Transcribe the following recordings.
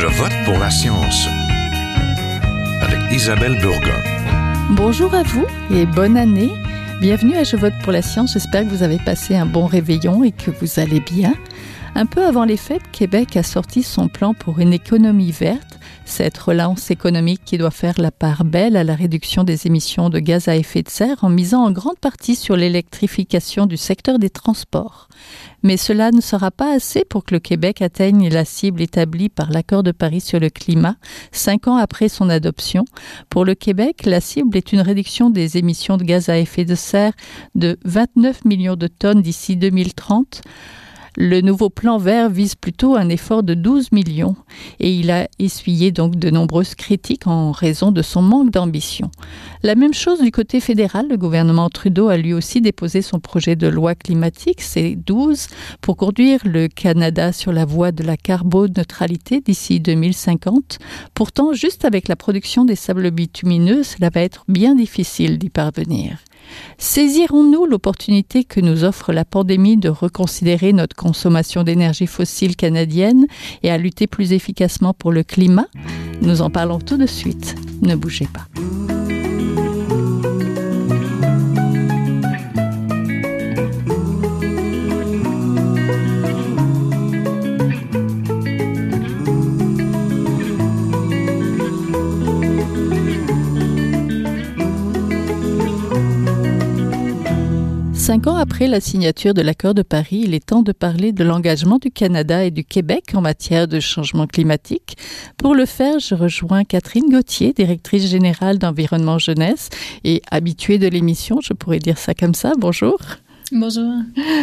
Je vote pour la science avec Isabelle Burgon. Bonjour à vous et bonne année. Bienvenue à Je vote pour la science. J'espère que vous avez passé un bon réveillon et que vous allez bien. Un peu avant les fêtes, Québec a sorti son plan pour une économie verte, cette relance économique qui doit faire la part belle à la réduction des émissions de gaz à effet de serre en misant en grande partie sur l'électrification du secteur des transports. Mais cela ne sera pas assez pour que le Québec atteigne la cible établie par l'accord de Paris sur le climat, cinq ans après son adoption. Pour le Québec, la cible est une réduction des émissions de gaz à effet de serre de 29 millions de tonnes d'ici 2030. Le nouveau plan vert vise plutôt un effort de 12 millions et il a essuyé donc de nombreuses critiques en raison de son manque d'ambition. La même chose du côté fédéral, le gouvernement Trudeau a lui aussi déposé son projet de loi climatique, c'est 12, pour conduire le Canada sur la voie de la carboneutralité d'ici 2050. Pourtant, juste avec la production des sables bitumineux, cela va être bien difficile d'y parvenir. Saisirons-nous l'opportunité que nous offre la pandémie de reconsidérer notre consommation d'énergie fossile canadienne et à lutter plus efficacement pour le climat? Nous en parlons tout de suite. Ne bougez pas. Cinq ans après la signature de l'accord de Paris, il est temps de parler de l'engagement du Canada et du Québec en matière de changement climatique. Pour le faire, je rejoins Catherine Gauthier, directrice générale d'Environnement Jeunesse et habituée de l'émission, je pourrais dire ça comme ça. Bonjour. Bonjour.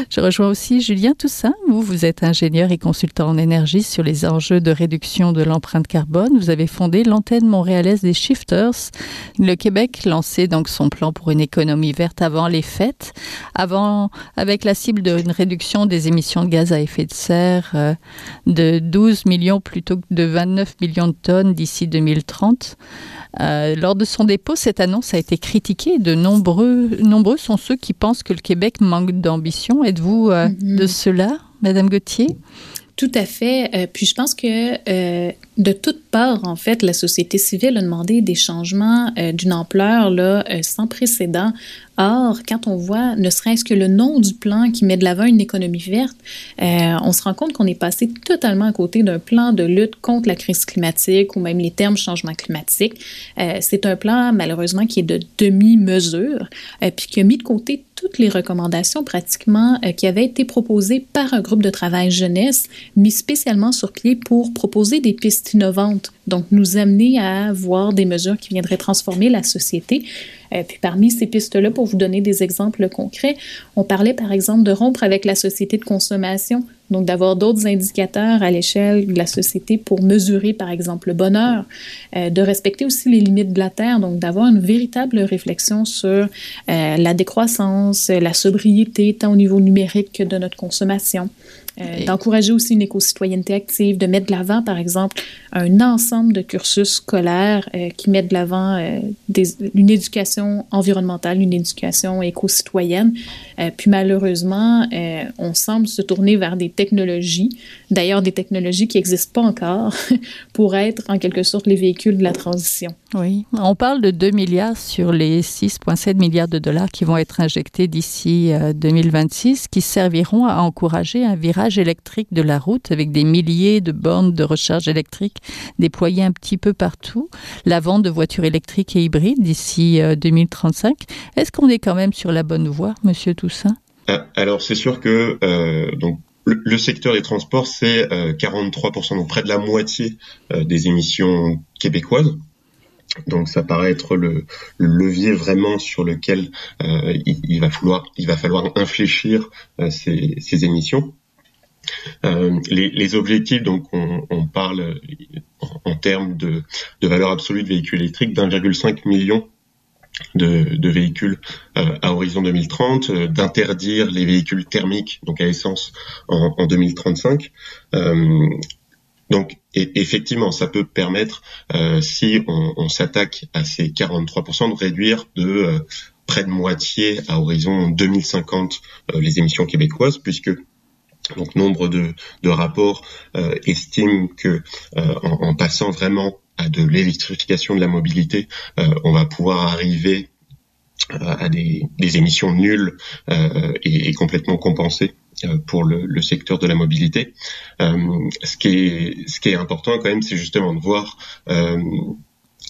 Je rejoins aussi Julien Toussaint. Vous, vous êtes ingénieur et consultant en énergie sur les enjeux de réduction de l'empreinte carbone. Vous avez fondé l'antenne montréalaise des Shifters. Le Québec lançait donc son plan pour une économie verte avant les fêtes, avant, avec la cible d'une réduction des émissions de gaz à effet de serre euh, de 12 millions plutôt que de 29 millions de tonnes d'ici 2030. Euh, lors de son dépôt, cette annonce a été critiquée. De nombreux, nombreux sont ceux qui pensent que le Québec manque d'ambition. Êtes-vous euh, Mhm. de cela, Madame Gauthier? Tout à fait. Euh, puis je pense que euh, de toutes parts, en fait, la société civile a demandé des changements euh, d'une ampleur là, sans précédent. Or, quand on voit ne serait-ce que le nom du plan qui met de l'avant une économie verte, euh, on se rend compte qu'on est passé totalement à côté d'un plan de lutte contre la crise climatique ou même les termes changement climatique. Euh, C'est un plan, malheureusement, qui est de demi-mesure, euh, puis qui a mis de côté toutes les recommandations pratiquement euh, qui avaient été proposées par un groupe de travail jeunesse mis spécialement sur pied pour proposer des pistes innovantes, donc nous amener à voir des mesures qui viendraient transformer la société. Euh, puis parmi ces pistes-là, pour vous donner des exemples concrets, on parlait par exemple de rompre avec la société de consommation, donc d'avoir d'autres indicateurs à l'échelle de la société pour mesurer par exemple le bonheur, euh, de respecter aussi les limites de la Terre, donc d'avoir une véritable réflexion sur euh, la décroissance, la sobriété, tant au niveau numérique que de notre consommation. Euh, Et- d'encourager aussi une éco-citoyenneté active, de mettre de l'avant, par exemple, un ensemble de cursus scolaires euh, qui mettent de l'avant euh, une éducation environnementale, une éducation éco-citoyenne. Puis malheureusement, on semble se tourner vers des technologies, d'ailleurs des technologies qui n'existent pas encore, pour être en quelque sorte les véhicules de la transition. Oui. On parle de 2 milliards sur les 6,7 milliards de dollars qui vont être injectés d'ici euh, 2026, qui serviront à encourager un virage électrique de la route avec des milliers de bornes de recharge électrique déployées un petit peu partout, la vente de voitures électriques et hybrides d'ici euh, 2035. Est-ce qu'on est quand même sur la bonne voie, Monsieur Toussaint? Ah, Alors c'est sûr que euh, donc le, secteur des transports c'est euh, 43%, donc près de la moitié euh, des émissions québécoises. Donc ça paraît être le, le levier vraiment sur lequel euh, il, il va falloir il va falloir infléchir euh, ces, ces émissions. Euh, les, les objectifs, donc on, on parle en, en termes de, de valeur absolue de véhicules électriques d'1,5 million de, de véhicules euh, à horizon 2030, euh, d'interdire les véhicules thermiques, donc à essence, en, en 2035. Euh, donc effectivement, ça peut permettre, euh, si on, on s'attaque à ces 43%, de réduire de euh, près de moitié à horizon 2050 euh, les émissions québécoises, puisque Donc nombre de, de rapports estiment que en, en, passant vraiment à de l'électrification de la mobilité, on va pouvoir arriver à des, des, émissions nulles et, et, complètement compensées euh, pour le, le, secteur de la mobilité. Euh, ce, qui est, ce qui est important quand même, c'est justement de voir euh,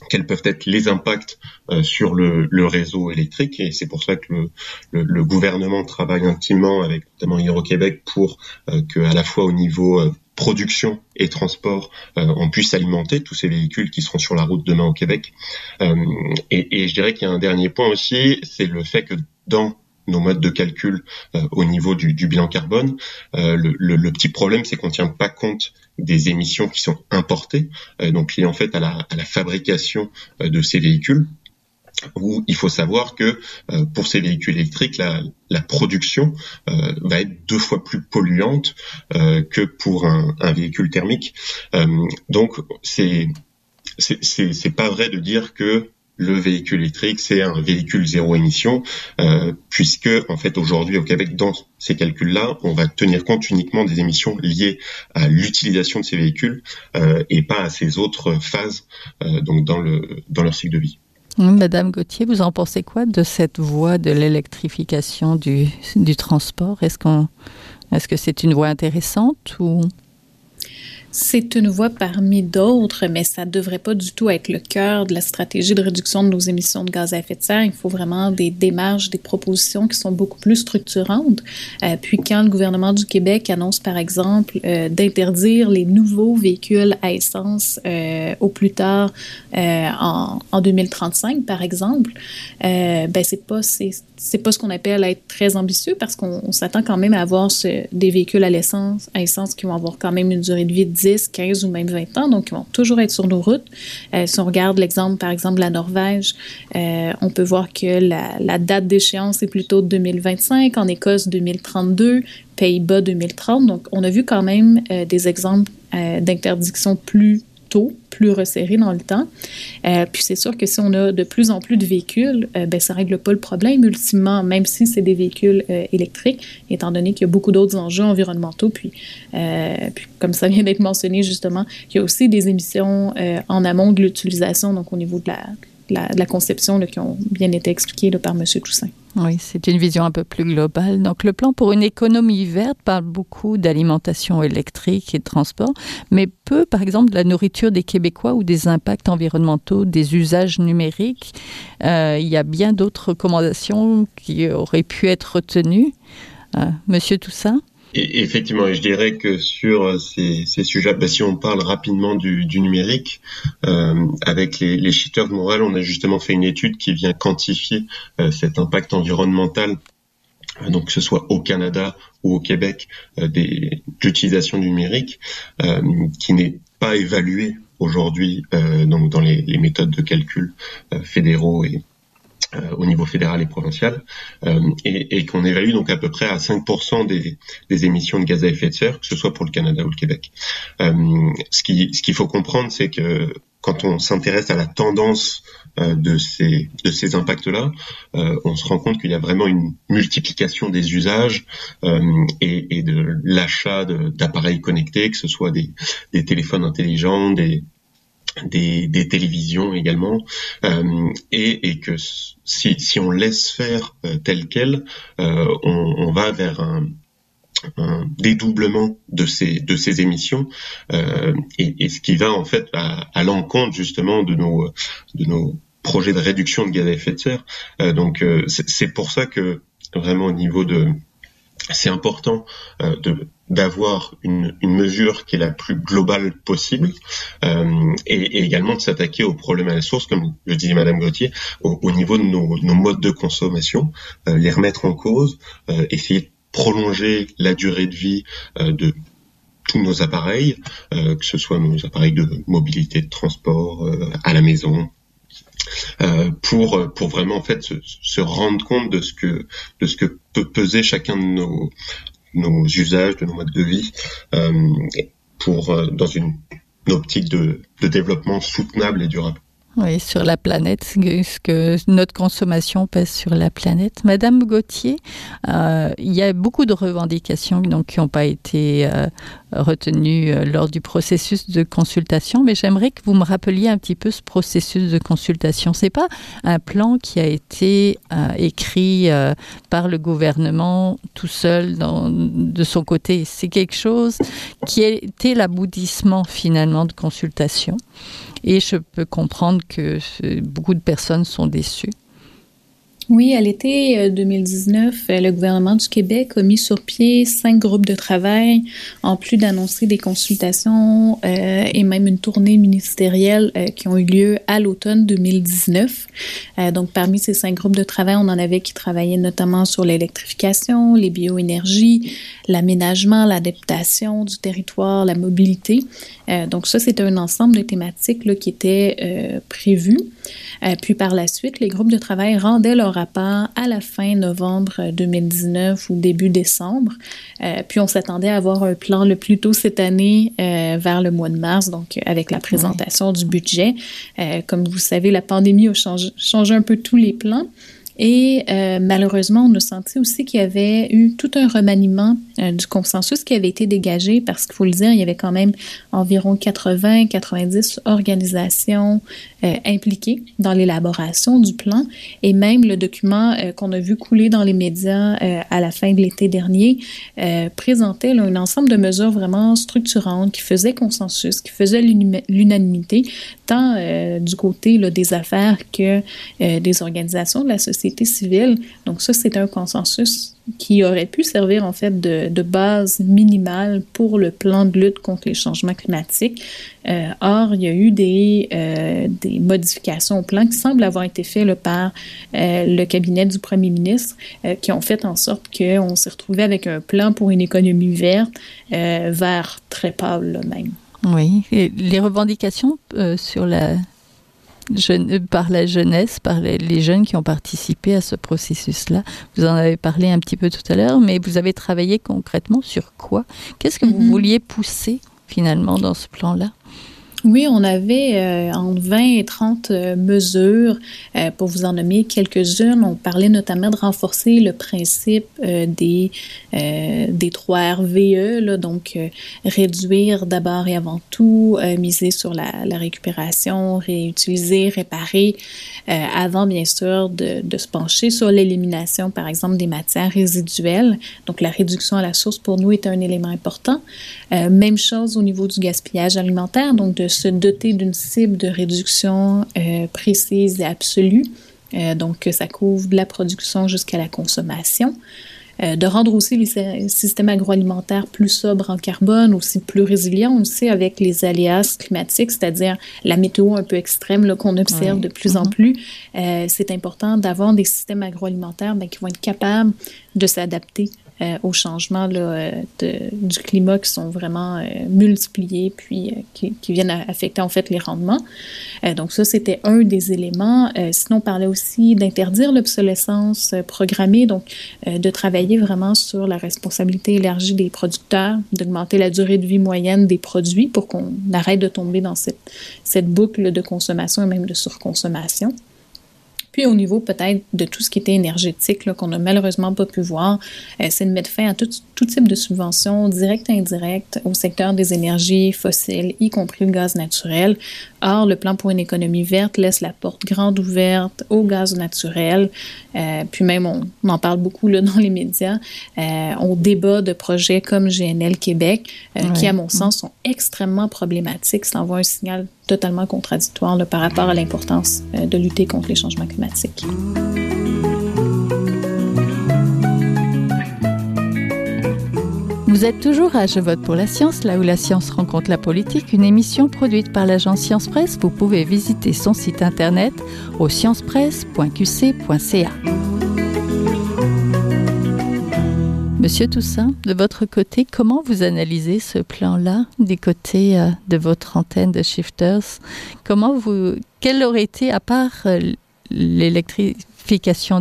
quels peuvent être les impacts euh, sur le, le, réseau électrique et c'est pour ça que le, le, le, gouvernement travaille intimement avec notamment Hydro-Québec pour euh, que à la fois au niveau production et transport on puisse alimenter tous ces véhicules qui seront sur la route demain au Québec. Et, et, je dirais qu'il y a un dernier point aussi, c'est le fait que dans nos modes de calcul euh, au niveau du, du bilan carbone. Euh, le, le, le, petit problème, c'est qu'on ne tient pas compte des émissions qui sont importées, euh, donc liées en fait à la, à la fabrication de ces véhicules où il faut savoir que euh, pour ces véhicules électriques, la, la production euh, va être deux fois plus polluante euh, que pour un, un véhicule thermique. donc c'est c'est pas vrai de dire que le véhicule électrique, c'est un véhicule zéro émission, euh, puisque en fait aujourd'hui au Québec, dans ces calculs-là, on va tenir compte uniquement des émissions liées à l'utilisation de ces véhicules euh, et pas à ces autres phases euh, donc dans le dans leur cycle de vie. Madame Gauthier, vous en pensez quoi de cette voie de l'électrification du, du transport? Est-ce qu'on est-ce que c'est une voie intéressante ou C'est une voie parmi d'autres, mais ça ne devrait pas du tout être le cœur de la stratégie de réduction de nos émissions de gaz à effet de serre. Il faut vraiment des démarches, des propositions qui sont beaucoup plus structurantes. Euh, puis quand le gouvernement du Québec annonce, par exemple, euh, d'interdire les nouveaux véhicules à essence euh, au plus tard en, en 2035, par exemple, ben c'est pas c'est pas ce qu'on appelle être très ambitieux parce qu'on s'attend quand même à avoir des véhicules à l'essence à essence qui vont avoir quand même une durée de vie de 10, 15 ou même 20 ans, donc ils vont toujours être sur nos routes. Euh, si on regarde l'exemple, par exemple, de la Norvège, euh, on peut voir que la, date d'échéance est plutôt 2025, en Écosse 2032, Pays-Bas 2030. Donc, on a vu quand même euh, des exemples d'interdiction plus plus resserré dans le temps. Euh, puis c'est sûr que si on a de plus en plus de véhicules, euh, ben, ça ne règle pas le problème ultimement, même si c'est des véhicules euh, électriques, étant donné qu'il y a beaucoup d'autres enjeux environnementaux. Puis, puis comme ça vient d'être mentionné justement, il y a aussi des émissions en amont de l'utilisation, donc au niveau de la, la, de la conception qui ont bien été expliquées par M. Toussaint. Oui, c'est une vision un peu plus globale. Donc le plan pour une économie verte parle beaucoup d'alimentation électrique et de transport, mais peu par exemple de la nourriture des Québécois ou des impacts environnementaux, des usages numériques. Euh, il y a bien d'autres recommandations qui auraient pu être retenues. Euh, Monsieur Toussaint? Et effectivement, je dirais que sur ces, ces sujets, bah, si on parle rapidement du, du numérique, euh, avec les, les cheaters de Montréal, on a justement fait une étude qui vient quantifier euh, cet impact environnemental, euh, donc que ce soit au Canada ou au Québec, euh, de l'utilisation du numérique, euh, qui n'est pas évalué aujourd'hui euh, donc dans les, les méthodes de calcul euh, fédéraux et euh, au niveau fédéral et provincial, euh, et, et qu'on évalue donc à peu près à 5% des, des, émissions de gaz à effet de serre, que ce soit pour le Canada ou le Québec. Euh, ce qu'il ce qu'il faut comprendre, c'est que quand on s'intéresse à la tendance euh, de ces, de ces impacts-là, euh, on se rend compte qu'il y a vraiment une multiplication des usages euh, et, et, de l'achat d'appareils connectés, que ce soit des, des téléphones intelligents, des, des, des télévisions également, euh, et, et, que si, si, on laisse faire euh, tel quel, euh, on, on, va vers un, un, dédoublement de ces, de ces émissions, euh, et, et, ce qui va en fait à, à l'encontre justement de nos, de nos projets de réduction de gaz à effet de serre. Euh, donc euh, c'est pour ça que vraiment au niveau de c'est important de d'avoir une, une mesure qui est la plus globale possible euh, et, et également de s'attaquer aux problèmes à la source, comme le disait Madame Gauthier, au, au niveau de nos, nos modes de consommation, euh, les remettre en cause, euh, essayer de prolonger la durée de vie euh, de tous nos appareils, euh, que ce soit nos appareils de mobilité, de transport, euh, à la maison, euh, pour pour vraiment en fait se, se rendre compte de ce que de ce que peut peser chacun de nos nos usages de nos modes de vie euh, pour euh, dans une, optique de, de développement soutenable et durable Oui, sur la planète, ce que notre consommation pèse sur la planète. Madame Gauthier, euh, il y a beaucoup de revendications qui n'ont pas été euh, retenues euh, lors du processus de consultation, mais j'aimerais que vous me rappeliez un petit peu ce processus de consultation. C'est pas un plan qui a été écrit par le gouvernement tout seul dans, de son côté. C'est quelque chose qui été l'aboutissement finalement de consultation. Et je peux comprendre que beaucoup de personnes sont déçues. Oui, à l'été 2019, euh, le gouvernement du Québec a mis sur pied cinq groupes de travail, en plus d'annoncer des consultations euh, et même une tournée ministérielle euh, qui ont eu lieu à l'automne 2019. Euh, donc, parmi ces cinq groupes de travail, on en avait qui travaillaient notamment sur l'électrification, les bioénergies, l'aménagement, l'adaptation du territoire, la mobilité. Euh, donc, ça, c'était un ensemble de thématiques qui étaient euh, prévues. puis par la suite, les groupes de travail rendaient leur rapport à la fin novembre 2019 ou début décembre. Euh, puis on s'attendait à avoir un plan le plus tôt cette année euh, vers le mois de mars, donc avec la présentation du budget. Euh, comme vous savez, la pandémie a changé, changé un peu tous les plans. Et euh, malheureusement, on a senti aussi qu'il y avait eu tout un remaniement euh, du consensus qui avait été dégagé parce qu'il faut le dire, il y avait quand même environ 80-90 organisations euh, impliquées dans l'élaboration du plan et même le document euh, qu'on a vu couler dans les médias euh, à la fin de l'été dernier présentait un ensemble de mesures vraiment structurantes qui faisaient consensus, qui faisaient l'unanimité, tant du côté des affaires que des organisations de la société civile. Donc ça, c'est un consensus qui aurait pu servir en fait de, base minimale pour le plan de lutte contre les changements climatiques. Euh, or, il y a eu des, euh, des modifications au plan qui semblent avoir été faites par euh, le cabinet du premier ministre qui ont fait en sorte qu'on s'est retrouvé avec un plan pour une économie verte vert très pâle là, même. Oui, les revendications sur la jeune, par la jeunesse, par les, les, jeunes qui ont participé à ce processus-là. Vous en avez parlé un petit peu tout à l'heure, mais vous avez travaillé concrètement sur quoi? Qu'est-ce que mm -hmm. vous vouliez pousser finalement dans ce plan-là? Oui, on avait euh, entre 20 et 30 euh, mesures. Euh, pour vous en nommer quelques-unes, on parlait notamment de renforcer le principe euh, des, euh, des 3 RVE, là, donc réduire d'abord et avant tout, miser sur la, la, récupération, réutiliser, réparer, avant bien sûr de, de se pencher sur l'élimination, par exemple, des matières résiduelles. Donc la réduction à la source pour nous est un élément important. même chose au niveau du gaspillage alimentaire, donc de se doter d'une cible de réduction euh, précise et absolue, euh, donc que ça couvre de la production jusqu'à la consommation. Euh, de rendre aussi les systèmes agroalimentaires plus sobres en carbone, aussi plus résilients, on le sait, avec les aléas climatiques, c'est-à-dire la météo un peu extrême qu'on observe oui. de plus mm -hmm. en plus. Euh, c'est important d'avoir des systèmes agroalimentaires ben, qui vont être capables de s'adapter euh, aux changements là, euh, de, du climat qui sont vraiment euh, multipliés puis euh, qui, qui, viennent affecter en fait les rendements. Euh, donc ça, c'était un des éléments. Euh, sinon, on parlait aussi d'interdire l'obsolescence programmée, donc de travailler vraiment sur la responsabilité élargie des producteurs, d'augmenter la durée de vie moyenne des produits pour qu'on arrête de tomber dans cette, cette boucle de consommation et même de surconsommation. Puis au niveau peut-être de tout ce qui était énergétique qu'on n'a malheureusement pas pu voir, euh, c'est de mettre fin à tout, tout type de subventions directes et indirectes au secteur des énergies fossiles, y compris le gaz naturel. Or, le plan pour une économie verte laisse la porte grande ouverte au gaz naturel. Euh, puis même, on, on, en parle beaucoup là, dans les médias. Euh, on débat de projets comme GNL Québec, euh, qui, à mon sens, sont extrêmement problématiques. Ça envoie un signal totalement contradictoire là, par rapport à l'importance euh, de lutter contre les changements climatiques. Vous êtes toujours à Je vote pour la science, là où la science rencontre la politique, une émission produite par l'agence Science Presse. Vous pouvez visiter son site internet au sciencepresse.qc.ca. Monsieur Toussaint, de votre côté, comment vous analysez ce plan-là du côté euh, de votre antenne de Shifters? Comment vous, quel aurait été, à part euh,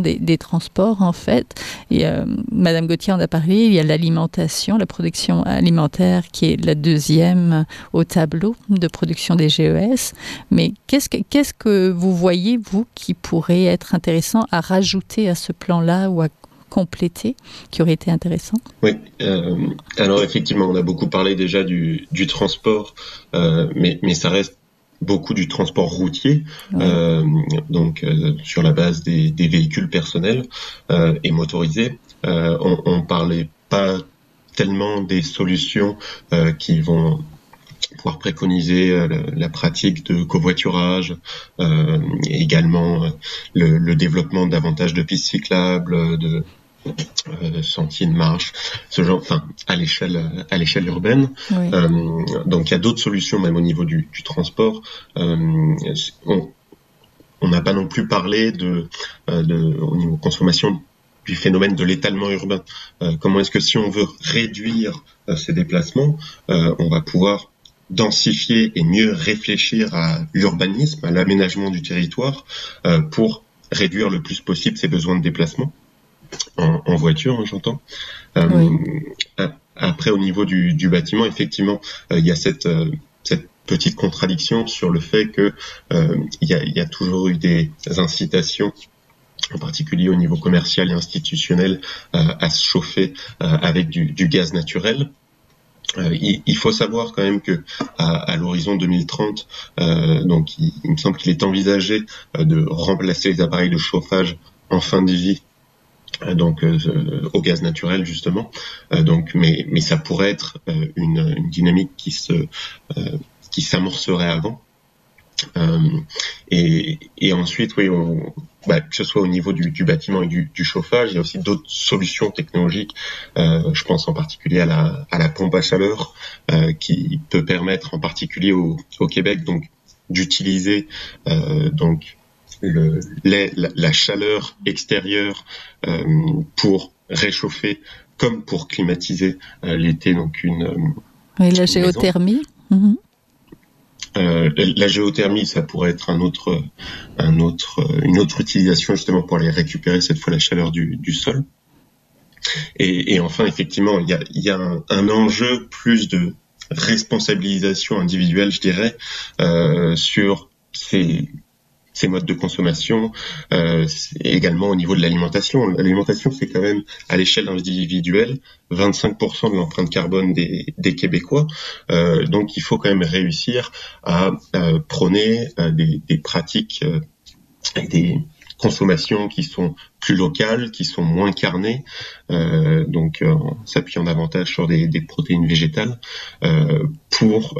des, transports, en fait. Et, euh, Madame Gauthier en a parlé, il y a l'alimentation, la production alimentaire qui est la deuxième au tableau de production des GES. Mais qu'est-ce que, qu'est-ce que vous voyez, vous, qui pourrait être intéressant à rajouter à ce plan-là ou à compléter qui aurait été intéressant? Oui, euh, alors effectivement, on a beaucoup parlé déjà du, du transport, euh, mais, mais ça reste beaucoup du transport routier, ouais. euh, donc euh, sur la base des, des véhicules personnels euh, et motorisés. Euh, on, on parlait pas tellement des solutions euh, qui vont pouvoir préconiser euh, la pratique de covoiturage, euh, également le, le, développement davantage de pistes cyclables, de euh, de marche, ce genre, enfin à l'échelle à l'échelle urbaine. Oui. Euh, donc il y a d'autres solutions même au niveau du, du transport. Euh, on n'a pas non plus parlé de, de au niveau consommation du phénomène de l'étalement urbain. comment est-ce que si on veut réduire ces déplacements, on va pouvoir densifier et mieux réfléchir à l'urbanisme, à l'aménagement du territoire pour réduire le plus possible ses besoins de déplacement? En, en voiture, hein, j'entends. Euh, oui. Après, au niveau du, du bâtiment, effectivement, euh, il y a cette, euh, cette petite contradiction sur le fait que il y a, y, a, toujours eu des incitations en particulier au niveau commercial et institutionnel, à se chauffer avec du, du, gaz naturel. Euh, il, il, faut savoir quand même que à, à l'horizon 2030, euh, donc il, il, me semble qu'il est envisagé de remplacer les appareils de chauffage en fin de vie donc euh, au gaz naturel justement. Euh, donc, mais mais ça pourrait être euh, une, une, dynamique qui se qui s'amorcerait avant. et, et ensuite, oui, on, bah, que ce soit au niveau du, du bâtiment et du, du, chauffage, il y a aussi d'autres solutions technologiques. Euh, je pense en particulier à la, à la pompe à chaleur, euh, qui peut permettre en particulier au, au Québec donc d'utiliser euh, donc le, la, la, chaleur extérieure euh, pour réchauffer comme pour climatiser euh, l'été. Donc une, euh, la géothermie. Mmh. Euh, la géothermie, ça pourrait être un autre, un autre, une autre utilisation justement pour aller récupérer cette fois la chaleur du, du sol. Et, et, enfin, effectivement, il y a, y a un, un, enjeu plus de responsabilisation individuelle, je dirais, euh, sur ces, ces modes de consommation, euh, également au niveau de l'alimentation. L'alimentation, c'est quand même à l'échelle individuelle 25% de l'empreinte carbone des, des Québécois. Euh, donc, il faut quand même réussir à euh, prôner euh, des, des, pratiques euh, et des consommations qui sont plus locales, qui sont moins carnées, euh, donc euh, en s'appuyant davantage sur des, des protéines végétales euh, pour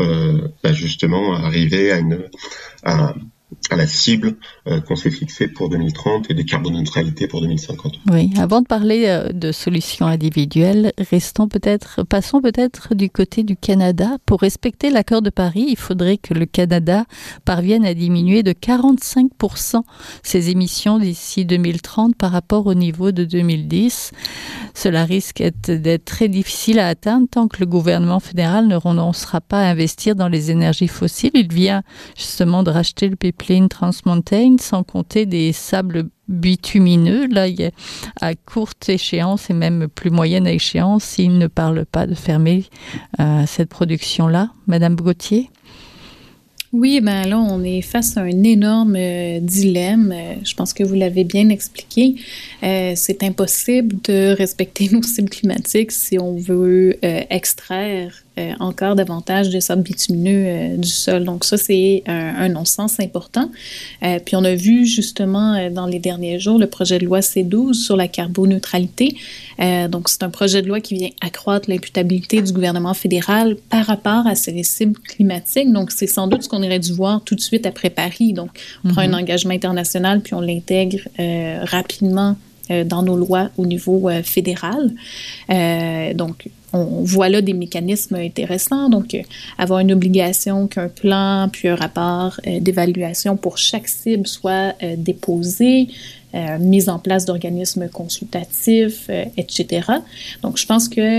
bah justement arriver à une à, à la cible euh, qu'on s'est fixée pour 2030 et des carboneutralités pour 2050. Oui, avant de parler euh, de solutions individuelles, restons peut-être, passons peut-être du côté du Canada. Pour respecter l'accord de Paris, il faudrait que le Canada parvienne à diminuer de 45% ses émissions d'ici 2030 par rapport au niveau de 2010. Cela risque d'être très difficile à atteindre tant que le gouvernement fédéral ne renoncera pas à investir dans les énergies fossiles. Il vient justement de racheter le pipeline Transmountain, sans compter des sables bitumineux. Là, il y a à courte échéance et même plus moyenne échéance, s'il ne parle pas de fermer euh, cette production-là. Madame Gauthier? Oui, ben là, on est face à un énorme euh, dilemme. Euh, je pense que vous l'avez bien expliqué. C'est impossible de respecter nos cibles climatiques si on veut extraire euh, encore davantage de sable bitumineux euh, du sol. Donc ça, c'est un, un non-sens important. Euh, puis on a vu justement dans les derniers jours le projet de loi C12 sur la carboneutralité. Donc c'est un projet de loi qui vient accroître l'imputabilité du gouvernement fédéral par rapport à ces cibles climatiques. Donc c'est sans doute ce qu'on aurait dû voir tout de suite après Paris. Donc on mm -hmm. prend un engagement international puis on l'intègre rapidement dans nos lois au niveau fédéral. Donc, on voit là des mécanismes intéressants. Donc, euh, avoir une obligation qu'un plan puis un rapport euh, d'évaluation pour chaque cible soit euh, déposé. mise en place d'organismes consultatifs, etc. Donc, je pense que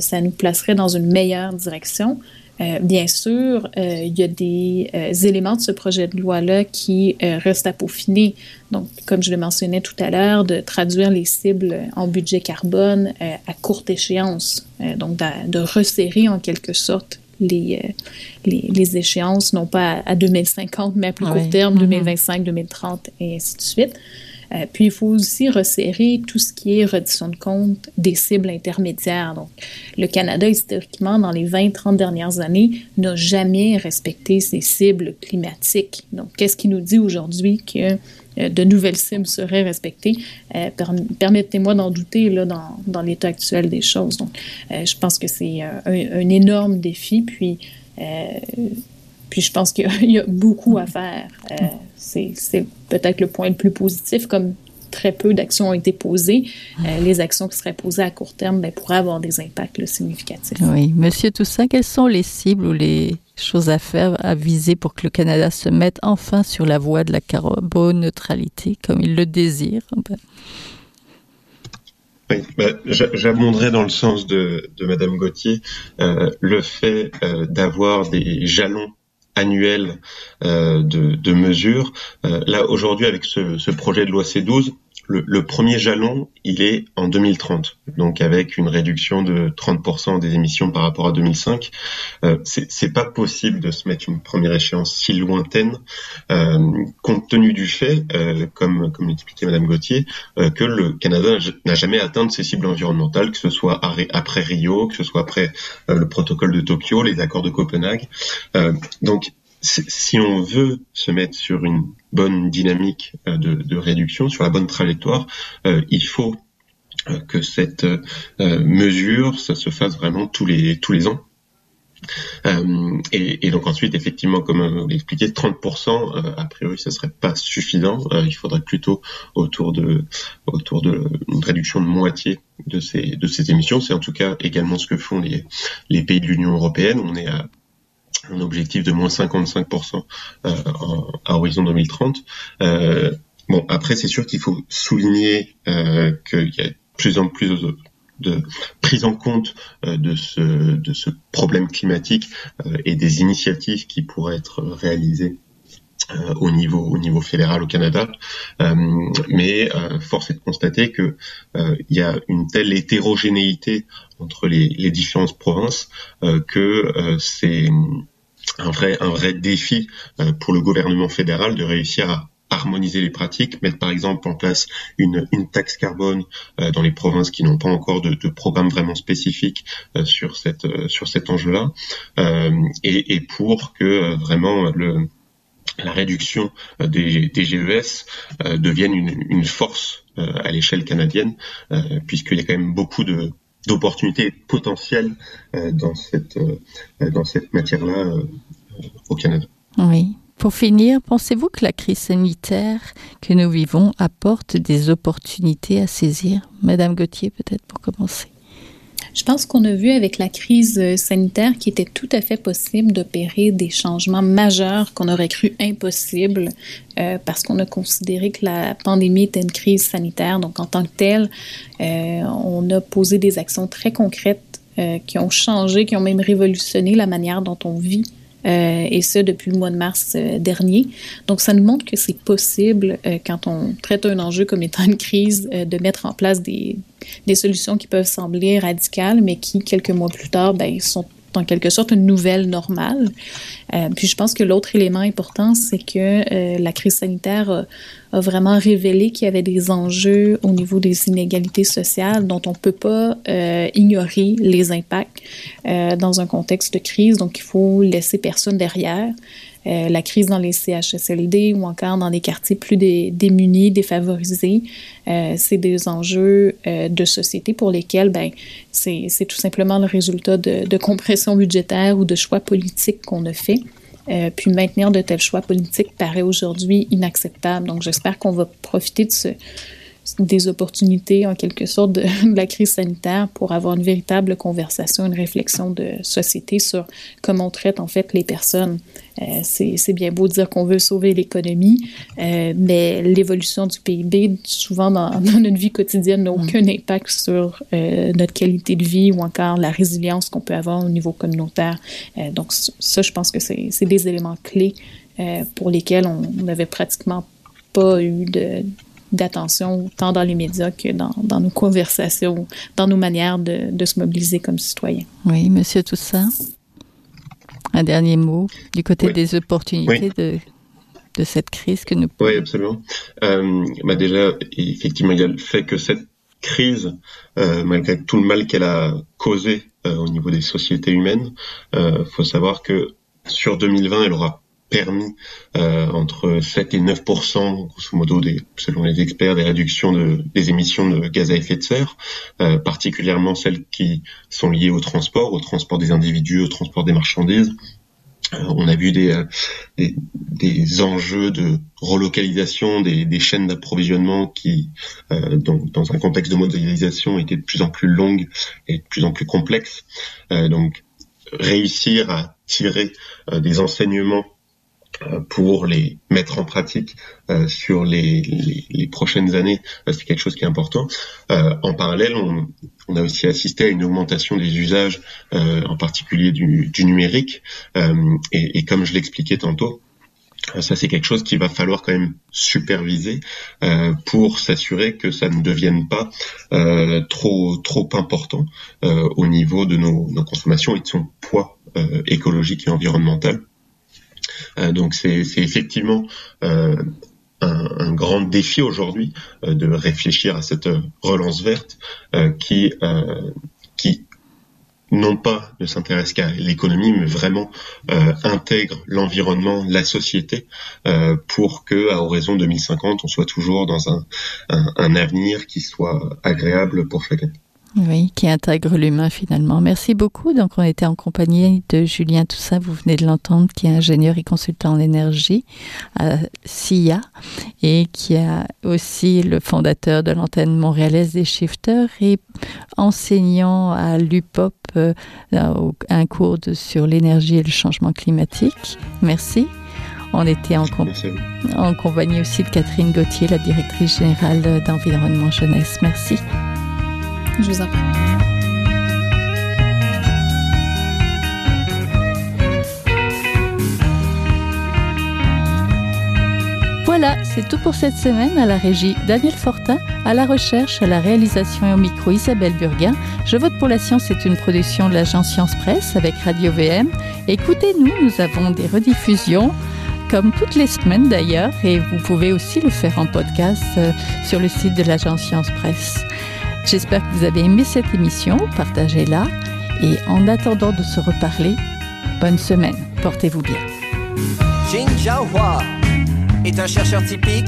ça nous placerait dans une meilleure direction. Euh, bien sûr, euh, il y a des euh, éléments de ce projet de loi-là qui restent à peaufiner. Donc, comme je le mentionnais tout à l'heure, de traduire les cibles en budget carbone à courte échéance. donc, de, resserrer en quelque sorte les, les, échéances, non pas à, 2050, mais à plus court terme, 2025, 2030 et ainsi de suite. Euh, puis, il faut aussi resserrer tout ce qui est reddition de compte des cibles intermédiaires. Donc, le Canada, historiquement, dans les 20-30 dernières années, n'a jamais respecté ses cibles climatiques. Donc, qu'est-ce qui nous dit aujourd'hui que euh, de nouvelles cibles seraient respectées? Euh, permettez-moi d'en douter là, dans, dans l'état actuel des choses. Donc, je pense que c'est un, un, énorme défi. Puis, puis je pense qu'il y, a beaucoup à faire. Euh, c'est peut-être le point le plus positif, comme très peu d'actions ont été posées. Euh, les actions qui seraient posées à court terme ben, pourraient avoir des impacts significatifs. Oui. Monsieur Toussaint, quelles sont les cibles ou les choses à faire, à viser pour que le Canada se mette enfin sur la voie de la carbone neutralité comme il le désire? Ben, oui, bah, j'abonderai dans le sens de, de Madame Gauthier euh, le fait d'avoir des jalons annuel euh, de, de, mesures. Euh, là, aujourd'hui, avec ce, ce, projet de loi C12, le, le, premier jalon, il est en 2030, donc avec une réduction de 30% des émissions par rapport à 2005. Euh, c'est pas possible de se mettre une première échéance si lointaine, euh, compte tenu du fait, euh, comme comme l'expliquait Madame Gauthier, euh, que le Canada n'a jamais atteint ses cibles environnementales, que ce soit après Rio, que ce soit après euh, le protocole de Tokyo, les accords de Copenhague. donc si on veut se mettre sur une bonne dynamique euh, de, réduction, sur la bonne trajectoire, euh, il faut euh, que cette mesure, ça se fasse vraiment tous les tous les ans. et, donc ensuite, effectivement, comme on l'expliquait, 30%, a priori, ça serait pas suffisant. il faudrait plutôt autour de autour de une réduction de moitié de ces de ces émissions. C'est en tout cas également ce que font les les pays de l'Union européenne. On est à un objectif de moins 55% euh, à horizon 2030. Euh, bon, après, c'est sûr qu'il faut souligner euh, qu'il y a de plus en plus de, prise en compte de ce de ce problème climatique et des initiatives qui pourraient être réalisées au niveau au niveau fédéral au Canada, mais force est de constater que il y a une telle hétérogénéité entre les, les différentes provinces que c'est un vrai, un vrai défi euh, pour le gouvernement fédéral de réussir à harmoniser les pratiques, mettre par exemple en place une, une taxe carbone euh, dans les provinces qui n'ont pas encore de, de, programme vraiment spécifique euh, sur cette sur cet enjeu-là, et, et, pour que vraiment le la réduction des, des GES devienne une, force à l'échelle canadienne, puisqu'il y a quand même beaucoup de, d'opportunités potentielles euh, dans cette, euh, matière-là euh, au Canada. Oui. Pour finir, pensez-vous que la crise sanitaire que nous vivons apporte des opportunités à saisir? Madame Gauthier, peut-être pour commencer. Je pense qu'on a vu avec la crise euh, sanitaire qu'il était tout à fait possible d'opérer des changements majeurs qu'on aurait cru impossibles euh, parce qu'on a considéré que la pandémie était une crise sanitaire. Donc, en tant que telle, euh, on a posé des actions très concrètes qui ont changé, qui ont même révolutionné la manière dont on vit et ce depuis le mois de mars euh, dernier. Donc, ça nous montre que c'est possible, euh, quand on traite un enjeu comme étant une crise, de mettre en place des, des solutions qui peuvent sembler radicales, mais qui, quelques mois plus tard, ben, sont en quelque sorte une nouvelle normale. Euh, puis je pense que l'autre élément important, c'est que euh, la crise sanitaire a, a vraiment révélé qu'il y avait des enjeux au niveau des inégalités sociales dont on ne peut pas euh, ignorer les impacts dans un contexte de crise. Donc il faut laisser personne derrière. Euh, la crise dans les CHSLD ou encore dans des quartiers plus démunis, défavorisés. Euh, c'est des enjeux euh, de société pour lesquels ben, c'est tout simplement le résultat de, de, compression budgétaire ou de choix politiques qu'on a fait. Puis maintenir de tels choix politiques paraît aujourd'hui inacceptable. Donc j'espère qu'on va profiter de ce, des opportunités en quelque sorte de, la crise sanitaire pour avoir une véritable conversation, une réflexion de société sur comment on traite en fait les personnes. Euh, c'est bien beau de dire qu'on veut sauver l'économie, euh, mais l'évolution du PIB, souvent dans, dans, notre vie quotidienne, n'a aucun mm. impact sur euh, notre qualité de vie ou encore la résilience qu'on peut avoir au niveau communautaire. Donc ça, je pense que c'est des éléments clés pour lesquels on n'avait pratiquement pas eu de d'attention, tant dans les médias que dans, dans, nos conversations, dans nos manières de, de se mobiliser comme citoyens. Oui, Monsieur Toussaint, un dernier mot du côté oui. des opportunités oui. de, de cette crise que nous... Oui, absolument. Euh, bah déjà, effectivement, il y a le fait que cette crise, euh, malgré tout le mal qu'elle a causé euh, au niveau des sociétés humaines, il euh, faut savoir que sur 2020, elle aura permis euh, entre 7 et 9% grosso modo des, selon les experts des réductions de, des émissions de gaz à effet de serre, euh, particulièrement celles qui sont liées au transport, au transport des individus, au transport des marchandises. Euh, on a vu des, des, des, enjeux de relocalisation des, des chaînes d'approvisionnement qui, euh, dans, dans, un contexte de modélisation, étaient de plus en plus longues et de plus en plus complexes. donc, réussir à tirer des enseignements euh, pour les mettre en pratique euh, sur les, les, les, prochaines années, euh, c'est quelque chose qui est important. Euh, en parallèle, on, on, a aussi assisté à une augmentation des usages, euh, en particulier du, du numérique. Et, et, comme je l'expliquais tantôt, ça c'est quelque chose qu'il va falloir quand même superviser pour s'assurer que ça ne devienne pas trop trop important au niveau de nos, nos, consommations et de son poids écologique et environnemental. Euh, donc c'est effectivement euh, un, grand défi aujourd'hui euh, de réfléchir à cette relance verte qui non pas ne s'intéresse qu'à l'économie, mais vraiment intègre l'environnement, la société, euh, pour que à horizon 2050, on soit toujours dans un avenir qui soit agréable pour chacun. Oui, qui intègre l'humain finalement. Merci beaucoup. Donc, on était en compagnie de Julien Toussaint, vous venez de l'entendre, qui est ingénieur et consultant en énergie à SIA et qui est aussi le fondateur de l'antenne montréalaise des shifters et enseignant à l'UPOP euh, un cours de, sur l'énergie et le changement climatique. Merci. On était en compagnie aussi de Catherine Gauthier, la directrice générale d'Environnement Jeunesse. Merci. Je vous en. Voilà, c'est tout pour cette semaine à la régie Daniel Fortin, à la recherche, à la réalisation et au micro Isabelle Burguin. Je vote pour la science est une production de l'agence Science Presse avec Radio VM. Écoutez-nous, nous avons des rediffusions comme toutes les semaines d'ailleurs et vous pouvez aussi le faire en podcast euh, sur le site de l'agence Science Presse. J'espère que vous avez aimé cette émission, partagez-la et en attendant de se reparler, bonne semaine, portez-vous bien. Jin Jiahua est un chercheur typique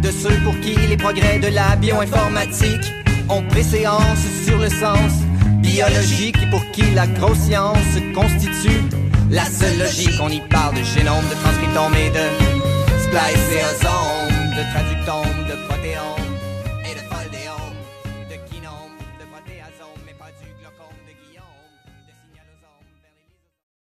de ceux pour qui les progrès de la bioinformatique ont préséance sur le sens biologique et pour qui la grosse science constitue la seule logique. On y parle de génome, de transcriptome et de spliceosome, de traductome, de protéome